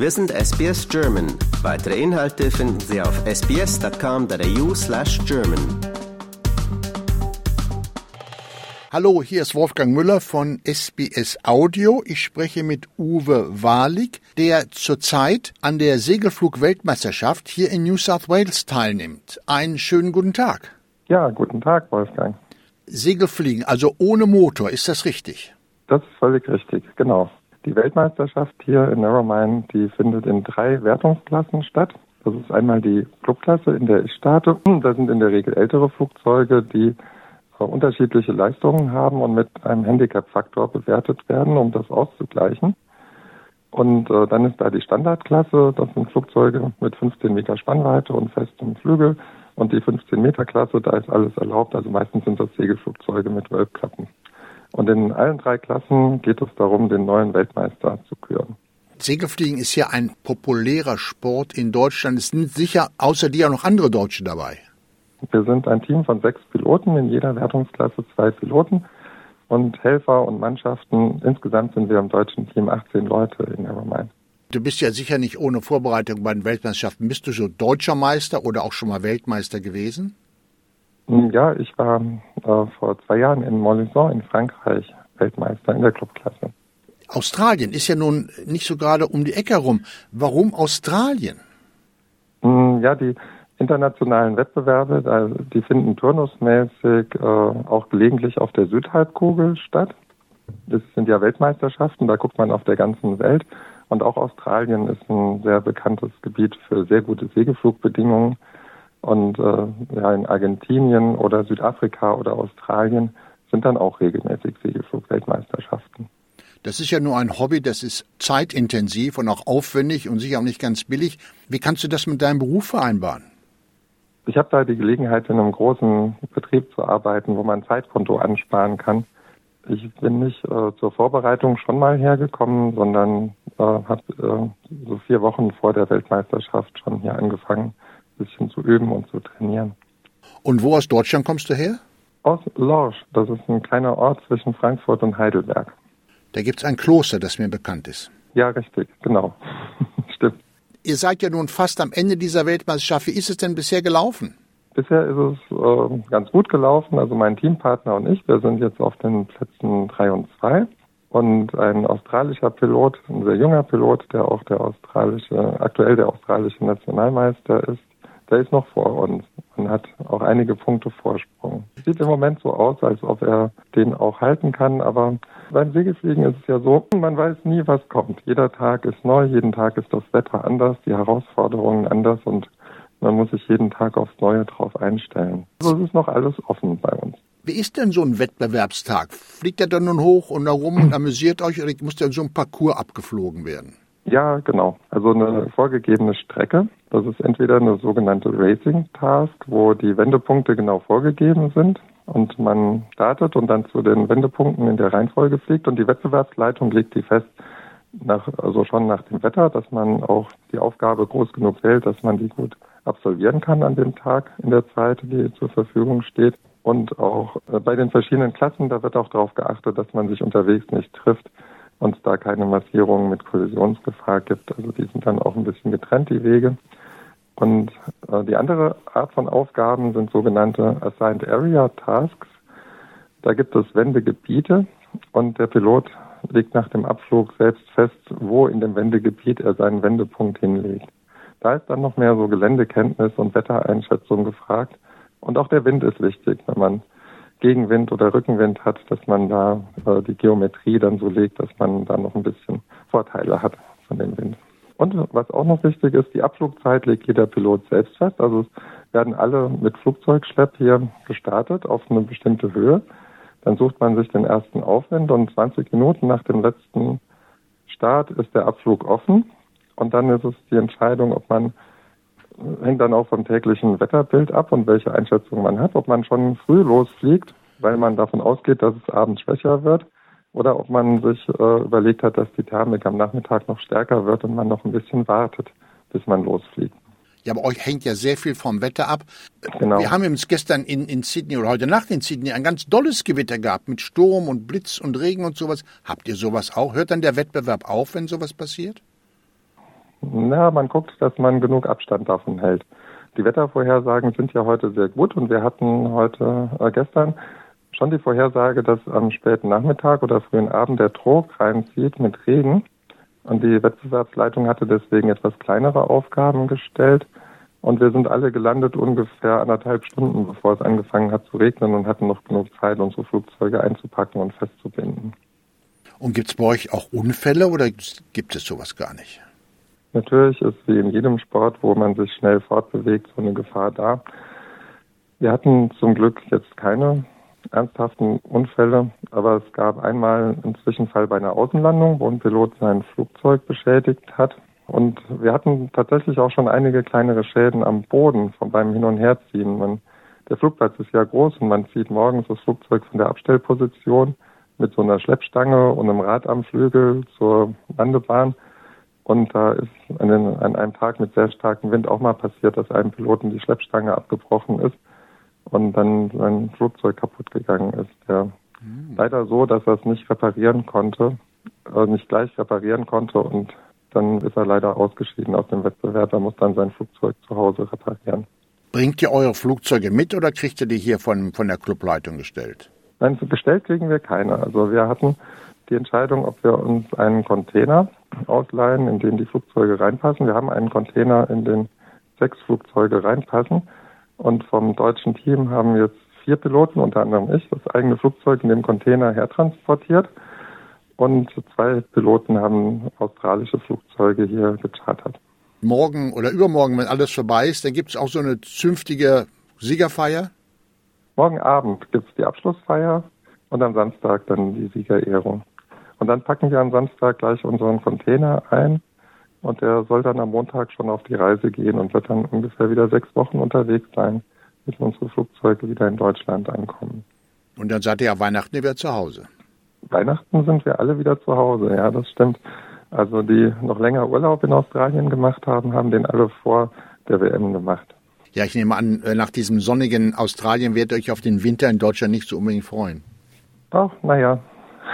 Wir sind SBS German. Weitere Inhalte finden Sie auf sbs.com.au slash German. Hallo, hier ist Wolfgang Müller von SBS Audio. Ich spreche mit Uwe Wahlig, der zurzeit an der Segelflug-Weltmeisterschaft hier in New South Wales teilnimmt. Einen schönen guten Tag. Ja, guten Tag, Wolfgang. Segelfliegen, also ohne Motor, ist das richtig? Das ist völlig richtig, genau. Die Weltmeisterschaft hier in Narromine, die findet in drei Wertungsklassen statt. Das ist einmal die Clubklasse, in der ich starte. Da sind in der Regel ältere Flugzeuge, die äh, unterschiedliche Leistungen haben und mit einem Handicap-Faktor bewertet werden, um das auszugleichen. Und äh, dann ist da die Standardklasse, das sind Flugzeuge mit 15 Meter Spannweite und festem Flügel. Und die 15 Meter Klasse, da ist alles erlaubt, also meistens sind das Segelflugzeuge mit Wölbklappen. Und in allen drei Klassen geht es darum, den neuen Weltmeister zu küren. Segelfliegen ist ja ein populärer Sport in Deutschland. Es sind sicher außer dir auch noch andere Deutsche dabei. Wir sind ein Team von sechs Piloten, in jeder Wertungsklasse zwei Piloten und Helfer und Mannschaften. Insgesamt sind wir im deutschen Team 18 Leute in Evermind. Du bist ja sicher nicht ohne Vorbereitung bei den Weltmeisterschaften. Bist du so deutscher Meister oder auch schon mal Weltmeister gewesen? Hm, ja, ich war äh, vor zwei Jahren in Montluçon in Frankreich Weltmeister in der Clubklasse. Australien ist ja nun nicht so gerade um die Ecke herum. Warum Australien? Hm, ja, die internationalen Wettbewerbe, die finden turnusmäßig äh, auch gelegentlich auf der Südhalbkugel statt. Das sind ja Weltmeisterschaften, da guckt man auf der ganzen Welt. Und auch Australien ist ein sehr bekanntes Gebiet für sehr gute Segelflugbedingungen. Und äh, ja, in Argentinien oder Südafrika oder Australien sind dann auch regelmäßig Segelflug-Weltmeisterschaften. Das ist ja nur ein Hobby, das ist zeitintensiv und auch aufwendig und sicher auch nicht ganz billig. Wie kannst du das mit deinem Beruf vereinbaren? Ich habe da die Gelegenheit, in einem großen Betrieb zu arbeiten, wo man Zeitkonto ansparen kann. Ich bin nicht äh, zur Vorbereitung schon mal hergekommen, sondern äh, habe äh, so vier Wochen vor der Weltmeisterschaft schon hier angefangen, bisschen zu üben und zu trainieren. Und wo aus Deutschland kommst du her? Aus Lorsch. Das ist ein kleiner Ort zwischen Frankfurt und Heidelberg. Da gibt es ein Kloster, das mir bekannt ist. Ja, richtig, genau. Stimmt. Ihr seid ja nun fast am Ende dieser Weltmeisterschaft. Wie ist es denn bisher gelaufen? Bisher ist es äh, ganz gut gelaufen. Also mein Teampartner und ich, wir sind jetzt auf den Plätzen 3 und 2. Und ein australischer Pilot, ein sehr junger Pilot, der auch der australische, aktuell der australische Nationalmeister ist, der ist noch vor uns und hat auch einige Punkte Vorsprung. Sieht im Moment so aus, als ob er den auch halten kann, aber beim Segelfliegen ist es ja so, man weiß nie, was kommt. Jeder Tag ist neu, jeden Tag ist das Wetter anders, die Herausforderungen anders und man muss sich jeden Tag aufs Neue drauf einstellen. Also es ist noch alles offen bei uns. Wie ist denn so ein Wettbewerbstag? Fliegt er dann nun hoch und herum und amüsiert euch oder muss dann so ein Parcours abgeflogen werden? Ja, genau. Also eine vorgegebene Strecke. Das ist entweder eine sogenannte Racing Task, wo die Wendepunkte genau vorgegeben sind und man startet und dann zu den Wendepunkten in der Reihenfolge fliegt und die Wettbewerbsleitung legt die fest, nach, also schon nach dem Wetter, dass man auch die Aufgabe groß genug wählt, dass man die gut absolvieren kann an dem Tag in der Zeit, die zur Verfügung steht. Und auch äh, bei den verschiedenen Klassen, da wird auch darauf geachtet, dass man sich unterwegs nicht trifft und da keine Massierungen mit Kollisionsgefahr gibt. Also die sind dann auch ein bisschen getrennt, die Wege. Und äh, die andere Art von Aufgaben sind sogenannte Assigned Area Tasks. Da gibt es Wendegebiete und der Pilot legt nach dem Abflug selbst fest, wo in dem Wendegebiet er seinen Wendepunkt hinlegt. Da ist dann noch mehr so Geländekenntnis und Wettereinschätzung gefragt. Und auch der Wind ist wichtig, wenn man Gegenwind oder Rückenwind hat, dass man da äh, die Geometrie dann so legt, dass man da noch ein bisschen Vorteile hat von dem Wind. Und was auch noch wichtig ist, die Abflugzeit legt jeder Pilot selbst fest. Also es werden alle mit Flugzeugschlepp hier gestartet auf eine bestimmte Höhe. Dann sucht man sich den ersten Aufwind und 20 Minuten nach dem letzten Start ist der Abflug offen. Und dann ist es die Entscheidung, ob man hängt dann auch vom täglichen Wetterbild ab und welche Einschätzung man hat, ob man schon früh losfliegt, weil man davon ausgeht, dass es abends schwächer wird, oder ob man sich äh, überlegt hat, dass die Thermik am Nachmittag noch stärker wird und man noch ein bisschen wartet, bis man losfliegt. Ja, aber euch hängt ja sehr viel vom Wetter ab. Genau. Wir haben übrigens gestern in, in Sydney oder heute Nacht in Sydney ein ganz dolles Gewitter gehabt mit Sturm und Blitz und Regen und sowas. Habt ihr sowas auch? Hört dann der Wettbewerb auf, wenn sowas passiert? Na, man guckt, dass man genug Abstand davon hält. Die Wettervorhersagen sind ja heute sehr gut und wir hatten heute, äh, gestern schon die Vorhersage, dass am späten Nachmittag oder frühen Abend der Trog reinzieht mit Regen. Und die Wettbewerbsleitung hatte deswegen etwas kleinere Aufgaben gestellt. Und wir sind alle gelandet ungefähr anderthalb Stunden, bevor es angefangen hat zu regnen und hatten noch genug Zeit, unsere Flugzeuge einzupacken und festzubinden. Und gibt es bei euch auch Unfälle oder gibt es sowas gar nicht? Natürlich ist wie in jedem Sport, wo man sich schnell fortbewegt, so eine Gefahr da. Wir hatten zum Glück jetzt keine ernsthaften Unfälle, aber es gab einmal einen Zwischenfall bei einer Außenlandung, wo ein Pilot sein Flugzeug beschädigt hat. Und wir hatten tatsächlich auch schon einige kleinere Schäden am Boden von beim Hin- und Herziehen. Man, der Flugplatz ist ja groß und man zieht morgens das Flugzeug von der Abstellposition mit so einer Schleppstange und einem Rad am Flügel zur Landebahn. Und da ist an, den, an einem Tag mit sehr starkem Wind auch mal passiert, dass einem Piloten die Schleppstange abgebrochen ist und dann sein Flugzeug kaputt gegangen ist. Der mhm. leider so, dass er es nicht reparieren konnte, äh, nicht gleich reparieren konnte und dann ist er leider ausgeschieden aus dem Wettbewerb. Er muss dann sein Flugzeug zu Hause reparieren. Bringt ihr eure Flugzeuge mit oder kriegt ihr die hier von, von der Clubleitung gestellt? Nein, gestellt kriegen wir keine. Also wir hatten die Entscheidung, ob wir uns einen Container ausleihen, in den die Flugzeuge reinpassen. Wir haben einen Container, in den sechs Flugzeuge reinpassen. Und vom deutschen Team haben jetzt vier Piloten, unter anderem ich, das eigene Flugzeug in dem Container hertransportiert. Und zwei Piloten haben australische Flugzeuge hier gechartert. Morgen oder übermorgen, wenn alles vorbei ist, dann gibt es auch so eine zünftige Siegerfeier? Morgen Abend gibt es die Abschlussfeier und am Samstag dann die Siegerehrung. Und dann packen wir am Samstag gleich unseren Container ein und der soll dann am Montag schon auf die Reise gehen und wird dann ungefähr wieder sechs Wochen unterwegs sein, bis unsere Flugzeuge wieder in Deutschland ankommen. Und dann seid ihr ja Weihnachten wieder zu Hause. Weihnachten sind wir alle wieder zu Hause, ja, das stimmt. Also die noch länger Urlaub in Australien gemacht haben, haben den alle vor der WM gemacht. Ja, ich nehme an, äh, nach diesem sonnigen Australien werdet ihr euch auf den Winter in Deutschland nicht so unbedingt freuen. Ach, naja,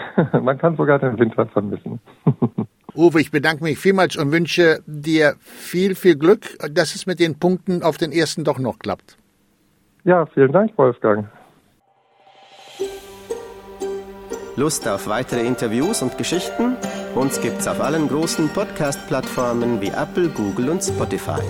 man kann sogar den Winter vermissen. Uwe, ich bedanke mich vielmals und wünsche dir viel, viel Glück, dass es mit den Punkten auf den ersten doch noch klappt. Ja, vielen Dank, Wolfgang. Lust auf weitere Interviews und Geschichten? Uns gibt's auf allen großen Podcast-Plattformen wie Apple, Google und Spotify.